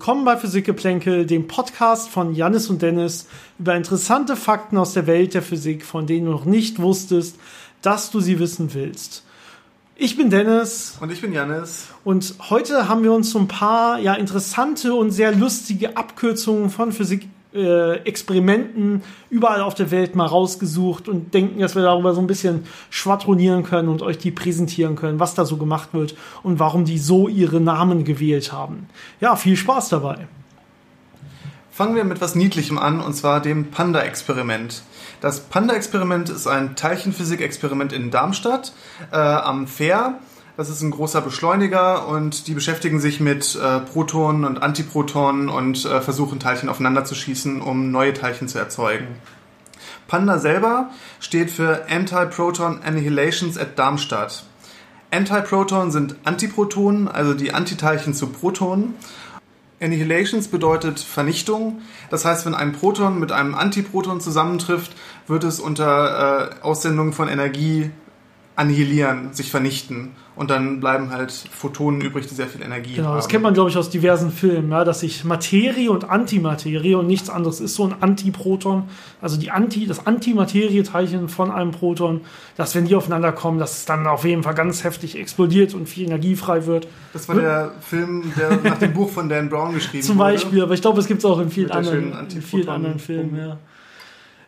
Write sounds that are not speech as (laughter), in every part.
Willkommen bei Physikgeplänkel, dem Podcast von Jannis und Dennis über interessante Fakten aus der Welt der Physik, von denen du noch nicht wusstest, dass du sie wissen willst. Ich bin Dennis. Und ich bin Jannis. Und heute haben wir uns so ein paar ja, interessante und sehr lustige Abkürzungen von Physik Experimenten überall auf der Welt mal rausgesucht und denken, dass wir darüber so ein bisschen schwadronieren können und euch die präsentieren können, was da so gemacht wird und warum die so ihre Namen gewählt haben. Ja, viel Spaß dabei. Fangen wir mit was Niedlichem an, und zwar dem Panda-Experiment. Das Panda-Experiment ist ein Teilchenphysik-Experiment in Darmstadt äh, am Fair das ist ein großer Beschleuniger und die beschäftigen sich mit äh, Protonen und Antiprotonen und äh, versuchen Teilchen aufeinander zu schießen, um neue Teilchen zu erzeugen. Panda selber steht für Anti-Proton Annihilations at Darmstadt. Antiprotonen sind Antiprotonen, also die Antiteilchen zu Protonen. Annihilations bedeutet Vernichtung. Das heißt, wenn ein Proton mit einem Antiproton zusammentrifft, wird es unter äh, Aussendung von Energie annihilieren, sich vernichten. Und dann bleiben halt Photonen übrig, die sehr viel Energie genau, haben. das kennt man, glaube ich, aus diversen Filmen, ja, dass sich Materie und Antimaterie und nichts anderes ist so ein Antiproton, also die Anti, das Antimaterieteilchen von einem Proton, dass wenn die aufeinander kommen, dass es dann auf jeden Fall ganz heftig explodiert und viel Energie frei wird. Das war der Film, der nach dem Buch von Dan Brown geschrieben (laughs) Zum wurde. Zum Beispiel, aber ich glaube, es gibt es auch in vielen anderen, in vielen anderen Filmen, ja.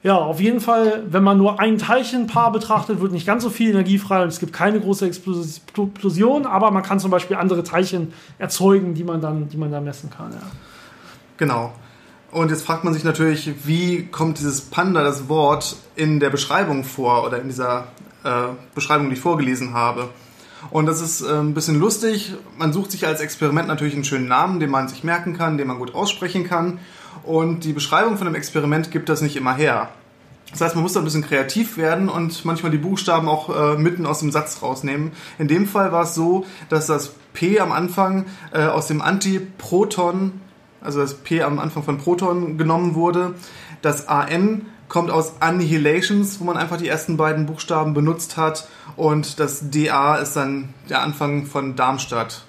Ja, auf jeden Fall, wenn man nur ein Teilchenpaar betrachtet, wird nicht ganz so viel Energie frei und es gibt keine große Explosion, aber man kann zum Beispiel andere Teilchen erzeugen, die man dann, die man dann messen kann. Ja. Genau. Und jetzt fragt man sich natürlich, wie kommt dieses Panda, das Wort, in der Beschreibung vor oder in dieser äh, Beschreibung, die ich vorgelesen habe. Und das ist äh, ein bisschen lustig. Man sucht sich als Experiment natürlich einen schönen Namen, den man sich merken kann, den man gut aussprechen kann. Und die Beschreibung von einem Experiment gibt das nicht immer her. Das heißt, man muss da ein bisschen kreativ werden und manchmal die Buchstaben auch äh, mitten aus dem Satz rausnehmen. In dem Fall war es so, dass das P am Anfang äh, aus dem Antiproton, also das P am Anfang von Proton genommen wurde. Das AN kommt aus Annihilations, wo man einfach die ersten beiden Buchstaben benutzt hat. Und das DA ist dann der Anfang von Darmstadt.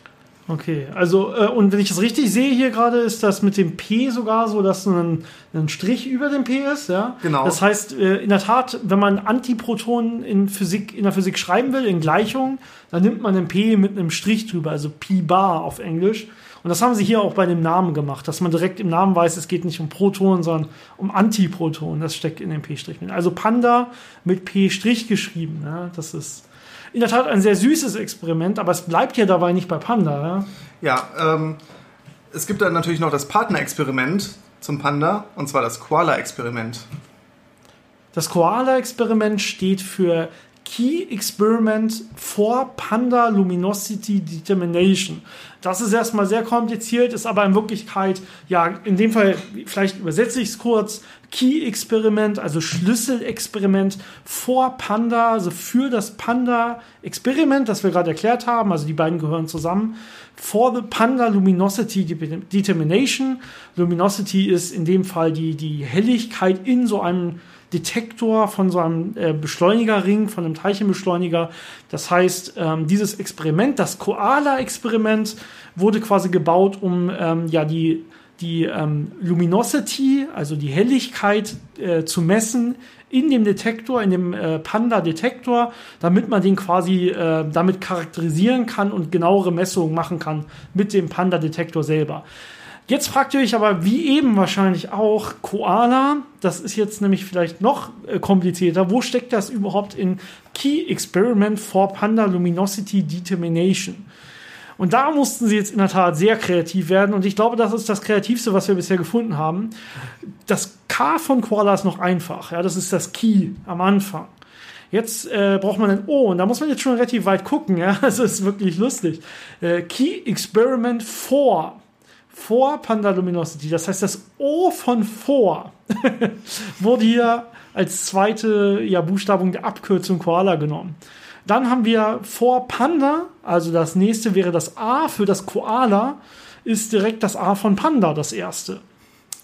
Okay, also äh, und wenn ich es richtig sehe hier gerade, ist das mit dem P sogar so, dass ein, ein Strich über dem P ist, ja? Genau. Das heißt, äh, in der Tat, wenn man Antiprotonen in Physik, in der Physik schreiben will, in Gleichungen, dann nimmt man ein P mit einem Strich drüber, also Pi bar auf Englisch. Und das haben sie hier auch bei dem Namen gemacht, dass man direkt im Namen weiß, es geht nicht um Protonen, sondern um Antiprotonen. Das steckt in dem P-Strich. Also Panda mit P-Strich geschrieben. Ja? Das ist in der Tat ein sehr süßes Experiment, aber es bleibt ja dabei nicht bei Panda. Ja, ja ähm, es gibt dann natürlich noch das Partnerexperiment zum Panda, und zwar das Koala-Experiment. Das Koala-Experiment steht für Key Experiment for Panda Luminosity Determination. Das ist erstmal sehr kompliziert, ist aber in Wirklichkeit, ja, in dem Fall, vielleicht übersetze ich es kurz, Key Experiment, also Schlüsselexperiment for Panda, also für das Panda-Experiment, das wir gerade erklärt haben, also die beiden gehören zusammen, for the Panda Luminosity Determination. Luminosity ist in dem Fall die, die Helligkeit in so einem Detektor von so einem äh, Beschleunigerring, von einem Teilchenbeschleuniger. Das heißt, ähm, dieses Experiment, das Koala-Experiment, wurde quasi gebaut, um ähm, ja die die ähm, Luminosity, also die Helligkeit äh, zu messen in dem Detektor, in dem äh, Panda-Detektor, damit man den quasi äh, damit charakterisieren kann und genauere Messungen machen kann mit dem Panda-Detektor selber. Jetzt fragt ihr euch aber, wie eben wahrscheinlich auch, Koala, das ist jetzt nämlich vielleicht noch äh, komplizierter, wo steckt das überhaupt in Key Experiment for Panda Luminosity Determination? Und da mussten sie jetzt in der Tat sehr kreativ werden und ich glaube, das ist das Kreativste, was wir bisher gefunden haben. Das K von Koala ist noch einfach, ja, das ist das Key am Anfang. Jetzt äh, braucht man ein O und da muss man jetzt schon relativ weit gucken, ja, (laughs) das ist wirklich lustig. Äh, Key Experiment for vor Pandaluminosity. Das heißt, das O von vor (laughs) wurde hier als zweite ja, Buchstabung der Abkürzung Koala genommen. Dann haben wir vor Panda, also das nächste wäre das A für das Koala, ist direkt das A von Panda, das erste.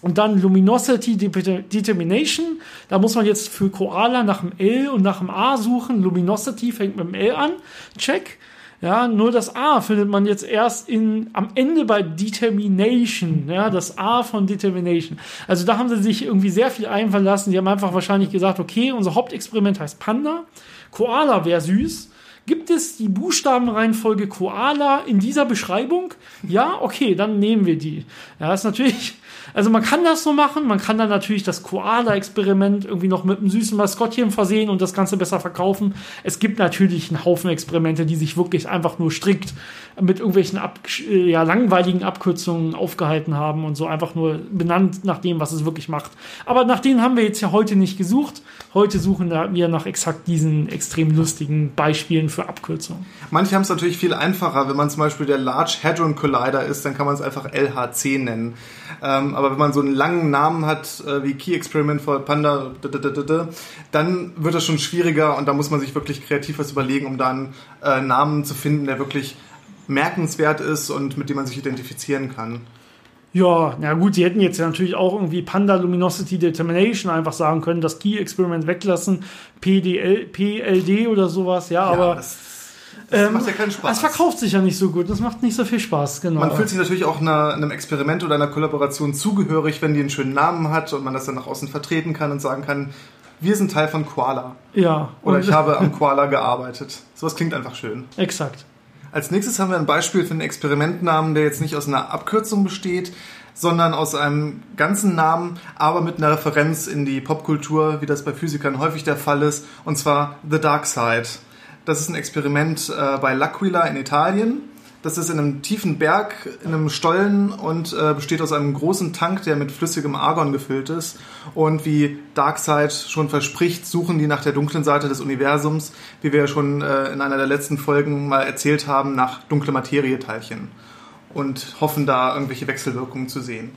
Und dann Luminosity Determination. Da muss man jetzt für Koala nach dem L und nach dem A suchen. Luminosity fängt mit dem L an. Check. Ja, nur das A findet man jetzt erst in, am Ende bei Determination. Ja, das A von Determination. Also da haben sie sich irgendwie sehr viel einfallen lassen. Die haben einfach wahrscheinlich gesagt, okay, unser Hauptexperiment heißt Panda. Koala wäre süß. Gibt es die Buchstabenreihenfolge Koala in dieser Beschreibung? Ja, okay, dann nehmen wir die. Ja, ist natürlich also man kann das so machen, man kann dann natürlich das Koala-Experiment irgendwie noch mit einem süßen Maskottchen versehen und das Ganze besser verkaufen. Es gibt natürlich einen Haufen Experimente, die sich wirklich einfach nur strikt mit irgendwelchen ab, äh, ja, langweiligen Abkürzungen aufgehalten haben und so einfach nur benannt nach dem, was es wirklich macht. Aber nach denen haben wir jetzt ja heute nicht gesucht. Heute suchen wir nach exakt diesen extrem lustigen Beispielen für Abkürzungen. Manche haben es natürlich viel einfacher. Wenn man zum Beispiel der Large Hadron Collider ist, dann kann man es einfach LHC nennen. Ähm, aber wenn man so einen langen Namen hat, äh, wie Key Experiment for Panda, dann wird das schon schwieriger und da muss man sich wirklich kreativ was überlegen, um da einen äh, Namen zu finden, der wirklich merkenswert ist und mit dem man sich identifizieren kann. Ja, na gut, sie hätten jetzt natürlich auch irgendwie Panda Luminosity Determination einfach sagen können, das Key Experiment weglassen, PDL, PLD oder sowas, ja, ja aber. Das, das ähm, macht ja keinen Spaß. Es verkauft sich ja nicht so gut, das macht nicht so viel Spaß, genau. Man fühlt sich natürlich auch einer, einem Experiment oder einer Kollaboration zugehörig, wenn die einen schönen Namen hat und man das dann nach außen vertreten kann und sagen kann, wir sind Teil von Koala. Ja. Oder ich habe am Koala gearbeitet. Sowas klingt einfach schön. Exakt. Als nächstes haben wir ein Beispiel für einen Experimentnamen, der jetzt nicht aus einer Abkürzung besteht, sondern aus einem ganzen Namen, aber mit einer Referenz in die Popkultur, wie das bei Physikern häufig der Fall ist, und zwar The Dark Side. Das ist ein Experiment äh, bei L'Aquila in Italien. Das ist in einem tiefen Berg, in einem Stollen und äh, besteht aus einem großen Tank, der mit flüssigem Argon gefüllt ist. Und wie Darkseid schon verspricht, suchen die nach der dunklen Seite des Universums, wie wir ja schon äh, in einer der letzten Folgen mal erzählt haben, nach dunkle Materieteilchen. Und hoffen da irgendwelche Wechselwirkungen zu sehen.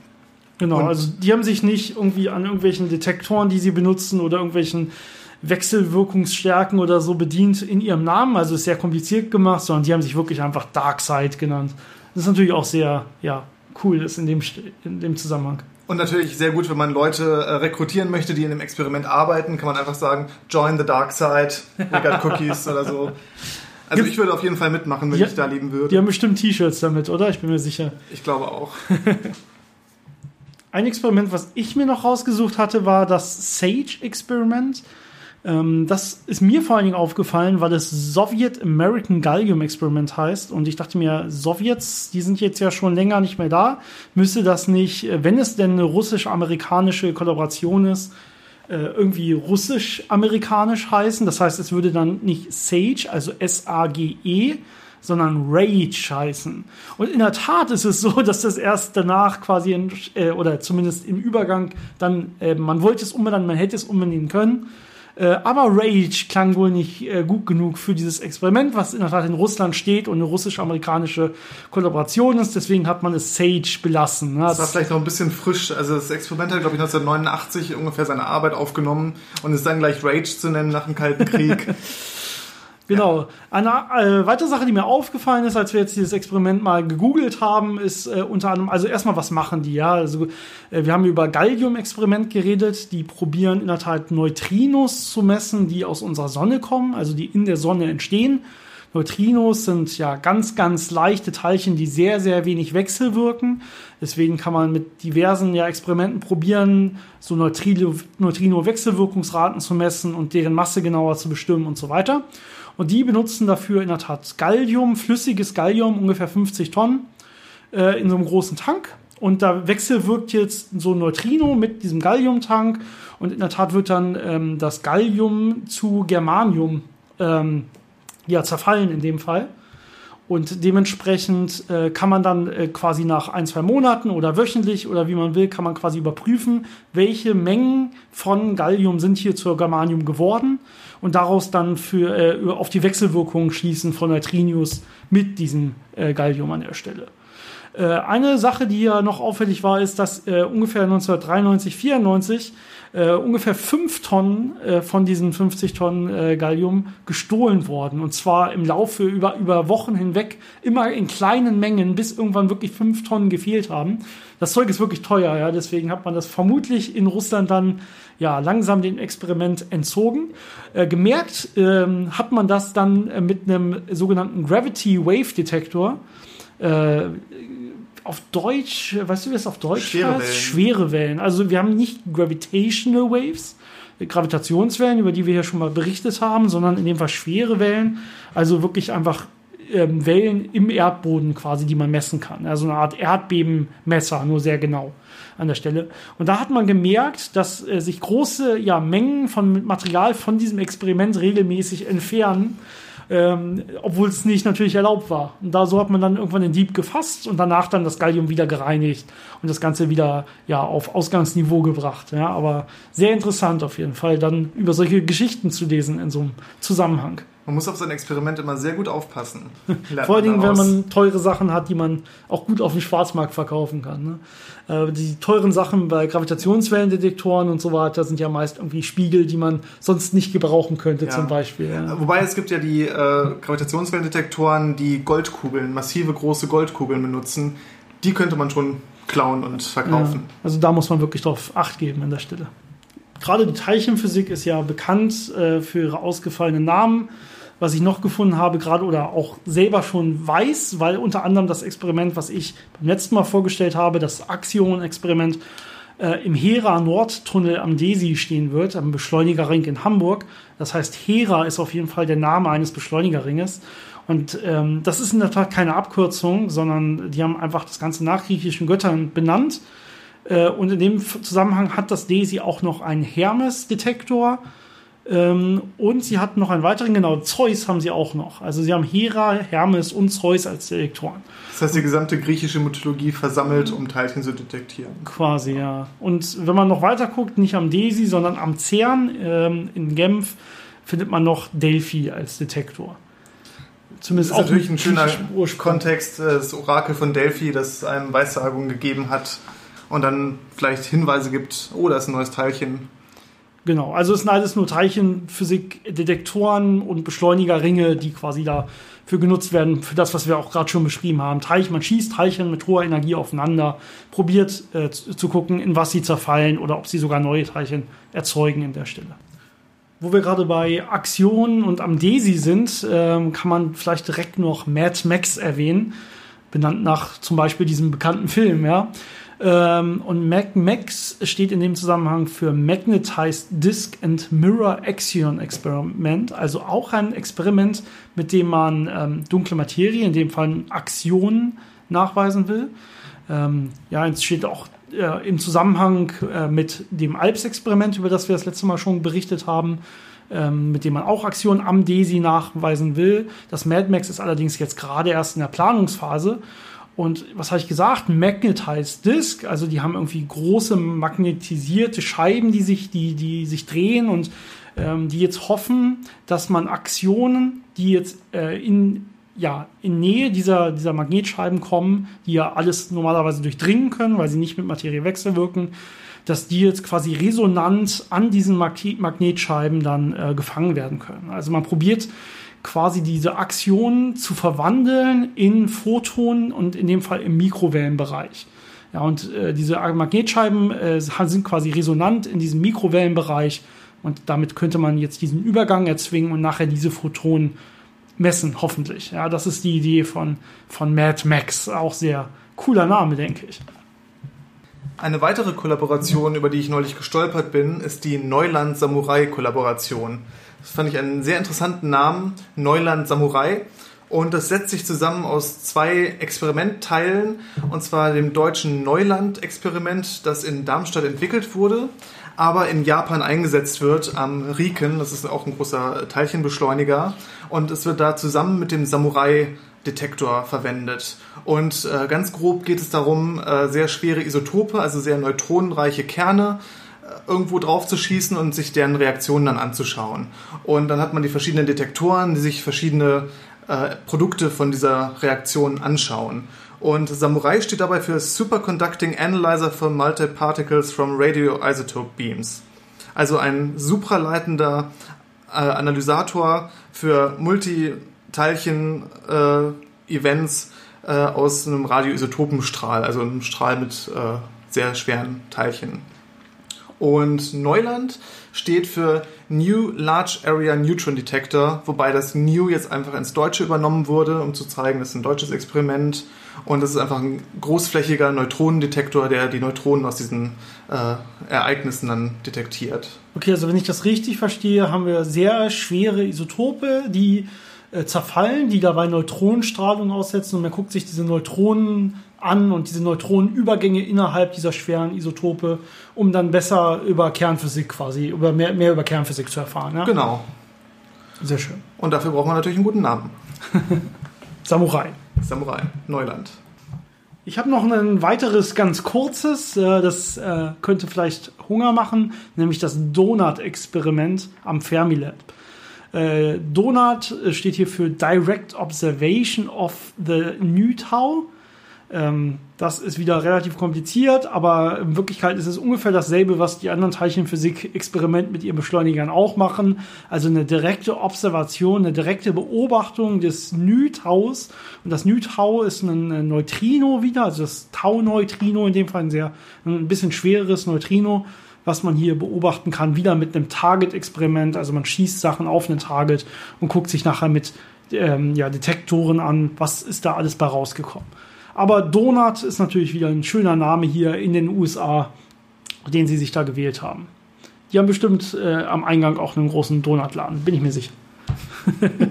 Genau, und also die haben sich nicht irgendwie an irgendwelchen Detektoren, die sie benutzen oder irgendwelchen Wechselwirkungsstärken oder so bedient in ihrem Namen. Also ist sehr kompliziert gemacht, sondern die haben sich wirklich einfach Darkseid genannt. Das ist natürlich auch sehr ja, cool ist in dem, in dem Zusammenhang. Und natürlich sehr gut, wenn man Leute äh, rekrutieren möchte, die in dem Experiment arbeiten, kann man einfach sagen, join the dark side, we got cookies (laughs) oder so. Also Gibt, ich würde auf jeden Fall mitmachen, wenn die, ich da leben würde. Die haben bestimmt T-Shirts damit, oder? Ich bin mir sicher. Ich glaube auch. (laughs) Ein Experiment, was ich mir noch rausgesucht hatte, war das Sage-Experiment. Ähm, das ist mir vor allen Dingen aufgefallen, weil es Soviet American Gallium Experiment heißt. Und ich dachte mir, Sowjets, die sind jetzt ja schon länger nicht mehr da. Müsste das nicht, äh, wenn es denn eine russisch-amerikanische Kollaboration ist, äh, irgendwie russisch-amerikanisch heißen? Das heißt, es würde dann nicht Sage, also S-A-G-E, sondern Rage heißen. Und in der Tat ist es so, (laughs) dass das erst danach quasi, in, äh, oder zumindest im Übergang, dann, äh, man wollte es umbenennen, man hätte es umbenennen können. Äh, aber Rage klang wohl nicht äh, gut genug für dieses Experiment, was in der Tat in Russland steht und eine russisch-amerikanische Kollaboration ist. Deswegen hat man es Sage belassen. Ne? Das war vielleicht noch ein bisschen frisch. Also das Experiment hat, glaube ich, 1989 ungefähr seine Arbeit aufgenommen und ist dann gleich Rage zu nennen nach dem Kalten Krieg. (laughs) Genau. Eine äh, weitere Sache, die mir aufgefallen ist, als wir jetzt dieses Experiment mal gegoogelt haben, ist äh, unter anderem, also erstmal, was machen die? Ja, also äh, wir haben über Gallium-Experiment geredet. Die probieren in der Tat Neutrinos zu messen, die aus unserer Sonne kommen, also die in der Sonne entstehen. Neutrinos sind ja ganz, ganz leichte Teilchen, die sehr, sehr wenig wechselwirken. Deswegen kann man mit diversen ja, Experimenten probieren, so Neutrino-Wechselwirkungsraten zu messen und deren Masse genauer zu bestimmen und so weiter. Und die benutzen dafür in der Tat Gallium, flüssiges Gallium, ungefähr 50 Tonnen, äh, in so einem großen Tank. Und da wechselwirkt jetzt so ein Neutrino mit diesem Galliumtank. Und in der Tat wird dann ähm, das Gallium zu Germanium ähm, ja, zerfallen in dem Fall. Und dementsprechend äh, kann man dann äh, quasi nach ein, zwei Monaten oder wöchentlich oder wie man will, kann man quasi überprüfen, welche Mengen von Gallium sind hier zur Germanium geworden und daraus dann für, äh, auf die Wechselwirkung schließen von Neutrinos mit diesem äh, Gallium an der Stelle. Äh, eine Sache, die ja noch auffällig war, ist, dass äh, ungefähr 1993, 94 äh, ungefähr fünf Tonnen äh, von diesen 50 Tonnen äh, Gallium gestohlen worden. Und zwar im Laufe über, über Wochen hinweg, immer in kleinen Mengen, bis irgendwann wirklich fünf Tonnen gefehlt haben. Das Zeug ist wirklich teuer, ja. Deswegen hat man das vermutlich in Russland dann ja langsam dem Experiment entzogen. Äh, gemerkt ähm, hat man das dann äh, mit einem sogenannten Gravity Wave Detektor. Äh, auf Deutsch, weißt du, wie es auf Deutsch Schwere heißt? Wellen. Schwere Wellen. Also wir haben nicht Gravitational Waves, äh, Gravitationswellen, über die wir hier schon mal berichtet haben, sondern in dem Fall schwere Wellen. Also wirklich einfach ähm, Wellen im Erdboden quasi, die man messen kann. Also eine Art Erdbebenmesser, nur sehr genau an der Stelle. Und da hat man gemerkt, dass äh, sich große ja, Mengen von Material von diesem Experiment regelmäßig entfernen ähm, obwohl es nicht natürlich erlaubt war. Und da so hat man dann irgendwann den Dieb gefasst und danach dann das Gallium wieder gereinigt und das Ganze wieder ja auf Ausgangsniveau gebracht. Ja, aber sehr interessant auf jeden Fall, dann über solche Geschichten zu lesen in so einem Zusammenhang. Man muss auf sein Experiment immer sehr gut aufpassen. (laughs) Vor allen Dingen, wenn man teure Sachen hat, die man auch gut auf dem Schwarzmarkt verkaufen kann. Ne? Äh, die teuren Sachen bei Gravitationswellendetektoren und so weiter sind ja meist irgendwie Spiegel, die man sonst nicht gebrauchen könnte, Ja. zum Beispiel. Ja. Wobei es gibt ja die äh, Gravitationswellendetektoren, die Goldkugeln, massive große Goldkugeln benutzen. Die könnte man schon klauen und verkaufen. Ja, also da muss man wirklich drauf Acht geben an der Stelle. Gerade die Teilchenphysik ist ja bekannt äh, für ihre ausgefallenen Namen. Was ich noch gefunden habe, gerade oder auch selber schon weiß, weil unter anderem das Experiment, was ich beim letzten Mal vorgestellt habe, das Axion-Experiment, äh, im Hera-Nordtunnel am DESI stehen wird, am Beschleunigerring in Hamburg. Das heißt, Hera ist auf jeden Fall der Name eines Beschleunigerringes. Und ähm, das ist in der Tat keine Abkürzung, sondern die haben einfach das Ganze nach griechischen Göttern benannt. Äh, und in dem Zusammenhang hat das DESI auch noch einen Hermes-Detektor. Ähm, und sie hatten noch einen weiteren, genau, Zeus haben sie auch noch. Also sie haben Hera, Hermes und Zeus als Detektoren. Das heißt, die gesamte griechische Mythologie versammelt, um Teilchen zu detektieren. Quasi, ja. Und wenn man noch weiter guckt, nicht am DESI, sondern am CERN ähm, in Genf, findet man noch Delphi als Detektor. Das Zumindest ist natürlich ein schöner Ursprung. Kontext, äh, das Orakel von Delphi, das einem Weissagungen gegeben hat und dann vielleicht Hinweise gibt, oh, da ist ein neues Teilchen. Genau, also es sind alles nur Teilchenphysik, Detektoren und Beschleunigerringe, die quasi dafür genutzt werden, für das, was wir auch gerade schon beschrieben haben. Teilchen, man schießt Teilchen mit hoher Energie aufeinander, probiert äh, zu, zu gucken, in was sie zerfallen oder ob sie sogar neue Teilchen erzeugen in der Stelle. Wo wir gerade bei Aktionen und am DESI sind, ähm, kann man vielleicht direkt noch Mad Max erwähnen, benannt nach zum Beispiel diesem bekannten Film, ja. Ähm, und Mac steht in dem Zusammenhang für Magnetized Disk and Mirror Axion Experiment, also auch ein Experiment, mit dem man ähm, dunkle Materie, in dem Fall Aktionen, nachweisen will. Ähm, ja, es steht auch äh, im Zusammenhang äh, mit dem ALPS-Experiment, über das wir das letzte Mal schon berichtet haben, ähm, mit dem man auch Aktionen am DESI nachweisen will. Das MadMax ist allerdings jetzt gerade erst in der Planungsphase. Und was habe ich gesagt? Magnetized Disk, also die haben irgendwie große magnetisierte Scheiben, die sich, die, die sich drehen und ähm, die jetzt hoffen, dass man Aktionen, die jetzt äh, in, ja, in Nähe dieser, dieser Magnetscheiben kommen, die ja alles normalerweise durchdringen können, weil sie nicht mit Materie wechselwirken, dass die jetzt quasi resonant an diesen Magne- Magnetscheiben dann äh, gefangen werden können. Also man probiert quasi diese Aktionen zu verwandeln in Photonen und in dem Fall im Mikrowellenbereich. Ja, und äh, diese Magnetscheiben äh, sind quasi resonant in diesem Mikrowellenbereich und damit könnte man jetzt diesen Übergang erzwingen und nachher diese Photonen messen, hoffentlich. Ja, das ist die Idee von, von Mad Max. Auch sehr cooler Name, denke ich. Eine weitere Kollaboration, über die ich neulich gestolpert bin, ist die Neuland-Samurai-Kollaboration. Das fand ich einen sehr interessanten Namen, Neuland-Samurai. Und das setzt sich zusammen aus zwei Experimentteilen, und zwar dem deutschen Neuland-Experiment, das in Darmstadt entwickelt wurde, aber in Japan eingesetzt wird am Riken. Das ist auch ein großer Teilchenbeschleuniger. Und es wird da zusammen mit dem Samurai Detektor verwendet. Und äh, ganz grob geht es darum, äh, sehr schwere Isotope, also sehr neutronenreiche Kerne, irgendwo drauf zu schießen und sich deren Reaktionen dann anzuschauen. Und dann hat man die verschiedenen Detektoren, die sich verschiedene äh, Produkte von dieser Reaktion anschauen. Und Samurai steht dabei für Superconducting Analyzer for Multiparticles from Radioisotope Beams. Also ein supraleitender äh, Analysator für Multiteilchen-Events äh, äh, aus einem Radioisotopenstrahl, also einem Strahl mit äh, sehr schweren Teilchen. Und Neuland steht für New Large Area Neutron Detector, wobei das New jetzt einfach ins Deutsche übernommen wurde, um zu zeigen, das ist ein deutsches Experiment. Und das ist einfach ein großflächiger Neutronendetektor, der die Neutronen aus diesen äh, Ereignissen dann detektiert. Okay, also wenn ich das richtig verstehe, haben wir sehr schwere Isotope, die äh, zerfallen, die dabei Neutronenstrahlung aussetzen und man guckt sich diese Neutronen an und diese Neutronenübergänge innerhalb dieser schweren Isotope, um dann besser über Kernphysik quasi, über mehr, mehr über Kernphysik zu erfahren. Ja? Genau. Sehr schön. Und dafür braucht man natürlich einen guten Namen. (laughs) Samurai. Samurai, Neuland. Ich habe noch ein weiteres ganz kurzes, äh, das äh, könnte vielleicht Hunger machen, nämlich das Donut-Experiment am Fermilab. Äh, Donut steht hier für Direct Observation of the New Tau. Ähm, das ist wieder relativ kompliziert, aber in Wirklichkeit ist es ungefähr dasselbe, was die anderen Teilchenphysik-Experimente mit ihren Beschleunigern auch machen. Also eine direkte Observation, eine direkte Beobachtung des Nü-Taus. Und das Nü-Tau ist ein Neutrino wieder, also das Tau-Neutrino, in dem Fall ein sehr, ein bisschen schwereres Neutrino, was man hier beobachten kann, wieder mit einem Target-Experiment. Also man schießt Sachen auf einen Target und guckt sich nachher mit ähm, ja, Detektoren an, was ist da alles bei rausgekommen. Aber Donut ist natürlich wieder ein schöner Name hier in den USA, den sie sich da gewählt haben. Die haben bestimmt äh, am Eingang auch einen großen Donutladen, bin ich mir sicher. (laughs)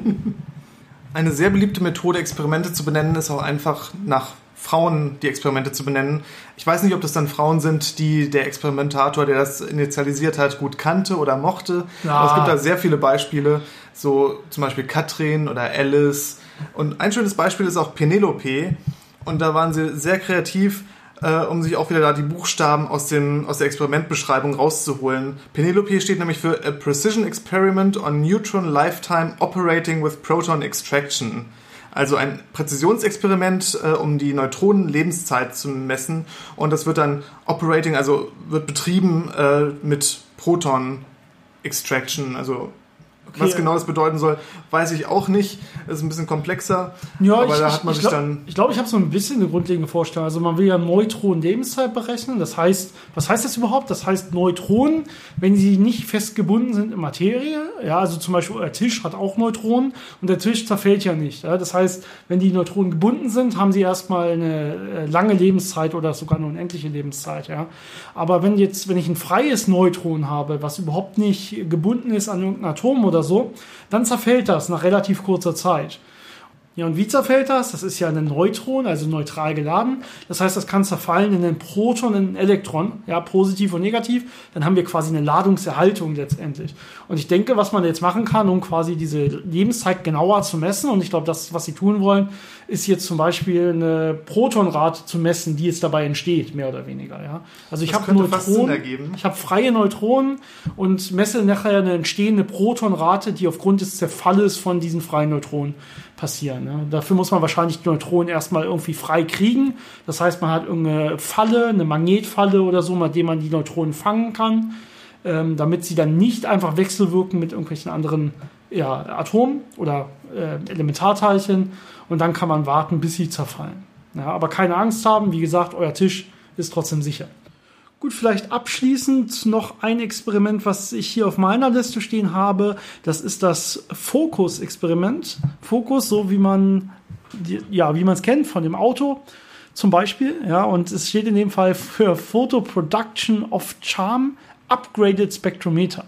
Eine sehr beliebte Methode, Experimente zu benennen, ist auch einfach nach Frauen die Experimente zu benennen. Ich weiß nicht, ob das dann Frauen sind, die der Experimentator, der das initialisiert hat, gut kannte oder mochte. Ja. Aber es gibt da sehr viele Beispiele, so zum Beispiel Katrin oder Alice. Und ein schönes Beispiel ist auch Penelope, und da waren sie sehr kreativ, äh, um sich auch wieder da die Buchstaben aus, dem, aus der Experimentbeschreibung rauszuholen. Penelope steht nämlich für A Precision Experiment on Neutron Lifetime Operating with Proton Extraction. Also ein Präzisionsexperiment, äh, um die Neutronen-Lebenszeit zu messen. Und das wird dann Operating, also wird betrieben äh, mit Proton Extraction, also Okay. Was genau das bedeuten soll, weiß ich auch nicht. Das ist ein bisschen komplexer. Ja, aber ich, da hat man ich, sich glaub, dann. Ich glaube, ich habe so ein bisschen eine grundlegende Vorstellung. Also man will ja Neutronen-Lebenszeit berechnen. Das heißt, was heißt das überhaupt? Das heißt Neutronen, wenn sie nicht festgebunden sind in Materie. Ja, also zum Beispiel der Tisch hat auch Neutronen und der Tisch zerfällt ja nicht. Ja, das heißt, wenn die Neutronen gebunden sind, haben sie erstmal eine äh, lange Lebenszeit oder sogar eine unendliche Lebenszeit. Ja, aber wenn jetzt, wenn ich ein freies Neutron habe, was überhaupt nicht gebunden ist an irgendein Atom oder so, dann zerfällt das nach relativ kurzer Zeit. Ja, und wie zerfällt das? Das ist ja ein Neutron, also neutral geladen. Das heißt, das kann zerfallen in ein Proton, in ein Elektron, ja, positiv und negativ. Dann haben wir quasi eine Ladungserhaltung letztendlich. Und ich denke, was man jetzt machen kann, um quasi diese Lebenszeit genauer zu messen, und ich glaube, das, was sie tun wollen, ist jetzt zum Beispiel eine Protonrate zu messen, die jetzt dabei entsteht, mehr oder weniger. Ja. Also ich habe Neutronen, ich habe freie Neutronen und messe nachher eine entstehende Protonrate, die aufgrund des Zerfalles von diesen freien Neutronen passieren. Ne? Dafür muss man wahrscheinlich die Neutronen erstmal irgendwie frei kriegen. Das heißt, man hat irgendeine Falle, eine Magnetfalle oder so, mit dem man die Neutronen fangen kann, ähm, damit sie dann nicht einfach wechselwirken mit irgendwelchen anderen ja, Atomen oder äh, Elementarteilchen. Und dann kann man warten, bis sie zerfallen. Ja, aber keine Angst haben, wie gesagt, euer Tisch ist trotzdem sicher. Gut, vielleicht abschließend noch ein Experiment, was ich hier auf meiner Liste stehen habe. Das ist das Focus-Experiment. Focus, so wie man, ja, wie man es kennt von dem Auto zum Beispiel. Ja, und es steht in dem Fall für Photo Production of Charm Upgraded Spectrometer.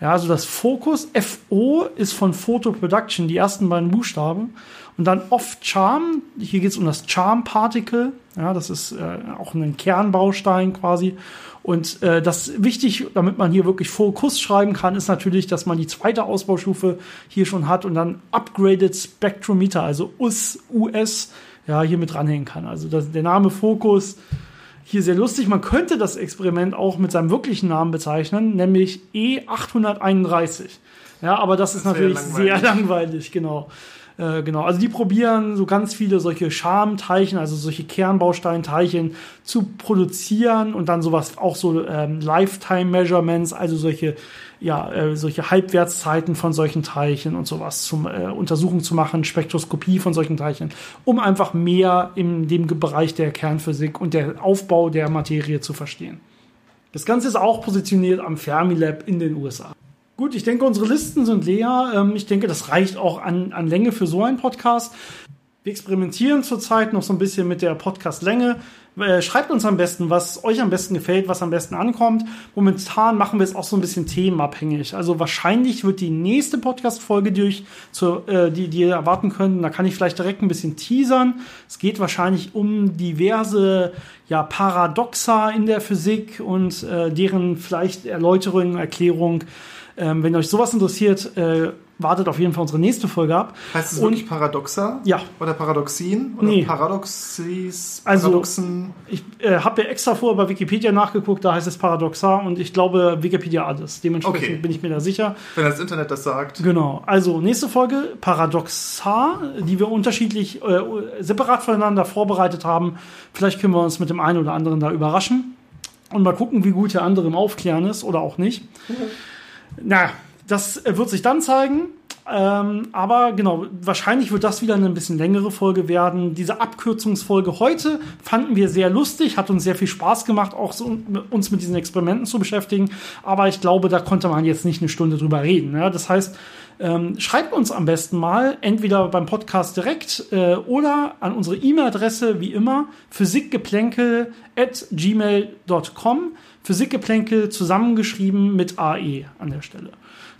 Ja, also das Focus, FO ist von Photo Production, die ersten beiden Buchstaben. Und dann Off Charm, hier geht es um das Charm Particle, ja, das ist äh, auch ein Kernbaustein quasi. Und äh, das wichtig, damit man hier wirklich Fokus schreiben kann, ist natürlich, dass man die zweite Ausbaustufe hier schon hat und dann Upgraded Spectrometer, also US, US, ja, hier mit dranhängen kann. Also das, der Name Fokus hier sehr lustig. Man könnte das Experiment auch mit seinem wirklichen Namen bezeichnen, nämlich E831. Ja, aber das, das ist natürlich langweilig. sehr langweilig, genau. Äh, genau, also die probieren so ganz viele solche Schamteilchen, also solche Kernbausteinteilchen zu produzieren und dann sowas auch so ähm, Lifetime Measurements, also solche ja, äh, solche Halbwertszeiten von solchen Teilchen und sowas zum äh, Untersuchung zu machen, Spektroskopie von solchen Teilchen, um einfach mehr in dem Bereich der Kernphysik und der Aufbau der Materie zu verstehen. Das Ganze ist auch positioniert am Fermilab in den USA. Gut, ich denke, unsere Listen sind leer. Ähm, ich denke, das reicht auch an, an Länge für so einen Podcast. Wir experimentieren zurzeit noch so ein bisschen mit der Podcast-Länge. Äh, schreibt uns am besten, was euch am besten gefällt, was am besten ankommt. Momentan machen wir es auch so ein bisschen themenabhängig. Also wahrscheinlich wird die nächste Podcast-Folge, die, äh, die, die ihr erwarten könnt, da kann ich vielleicht direkt ein bisschen teasern. Es geht wahrscheinlich um diverse ja, Paradoxa in der Physik und äh, deren vielleicht Erläuterung, Erklärung. Ähm, wenn euch sowas interessiert, äh, wartet auf jeden Fall unsere nächste Folge ab. Heißt es wirklich Paradoxa? Ja. Oder Paradoxien? Oder Nee. Paradoxis? Also- Paradoxen? Ich äh, habe ja extra vorher bei Wikipedia nachgeguckt, da heißt es Paradoxa und ich glaube Wikipedia alles. Dementsprechend Okay. bin ich mir da sicher. Wenn das Internet das sagt. Genau. Also nächste Folge Paradoxa, die wir unterschiedlich äh, separat voneinander vorbereitet haben. Vielleicht können wir uns mit dem einen oder anderen da überraschen und mal gucken, wie gut der andere im Aufklären ist oder auch nicht. Na, das äh, wird sich dann zeigen. Ähm, aber genau, wahrscheinlich wird das wieder eine ein bisschen längere Folge werden. Diese Abkürzungsfolge heute fanden wir sehr lustig, hat uns sehr viel Spaß gemacht, auch so, uns mit diesen Experimenten zu beschäftigen. Aber ich glaube, da konnte man jetzt nicht eine Stunde drüber reden. Ja? Das heißt, ähm, schreibt uns am besten mal, entweder beim Podcast direkt äh, oder an unsere E-Mail-Adresse, wie immer, physikgeplänkel at gmail.com. Physikgeplänkel zusammengeschrieben mit AE an der Stelle.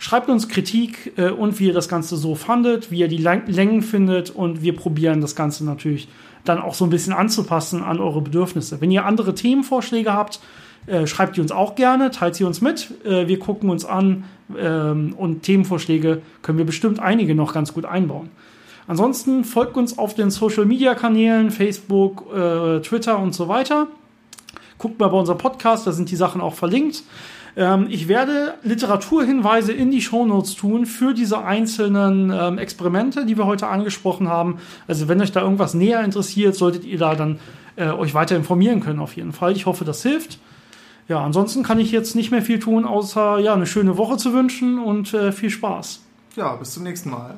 Schreibt uns Kritik äh, und wie ihr das Ganze so fandet, wie ihr die Längen findet und wir probieren das Ganze natürlich dann auch so ein bisschen anzupassen an eure Bedürfnisse. Wenn ihr andere Themenvorschläge habt, äh, schreibt die uns auch gerne, teilt sie uns mit. Äh, wir gucken uns an ähm, und Themenvorschläge können wir bestimmt einige noch ganz gut einbauen. Ansonsten folgt uns auf den Social Media Kanälen, Facebook, äh, Twitter und so weiter. Guckt mal bei unserem Podcast, da sind die Sachen auch verlinkt. Ähm, ich werde Literaturhinweise in die Shownotes tun für diese einzelnen ähm, Experimente, die wir heute angesprochen haben. Also wenn euch da irgendwas näher interessiert, solltet ihr da dann äh, euch weiter informieren können auf jeden Fall. Ich hoffe, das hilft. Ja, ansonsten kann ich jetzt nicht mehr viel tun, außer ja, eine schöne Woche zu wünschen und äh, viel Spaß. Ja, bis zum nächsten Mal.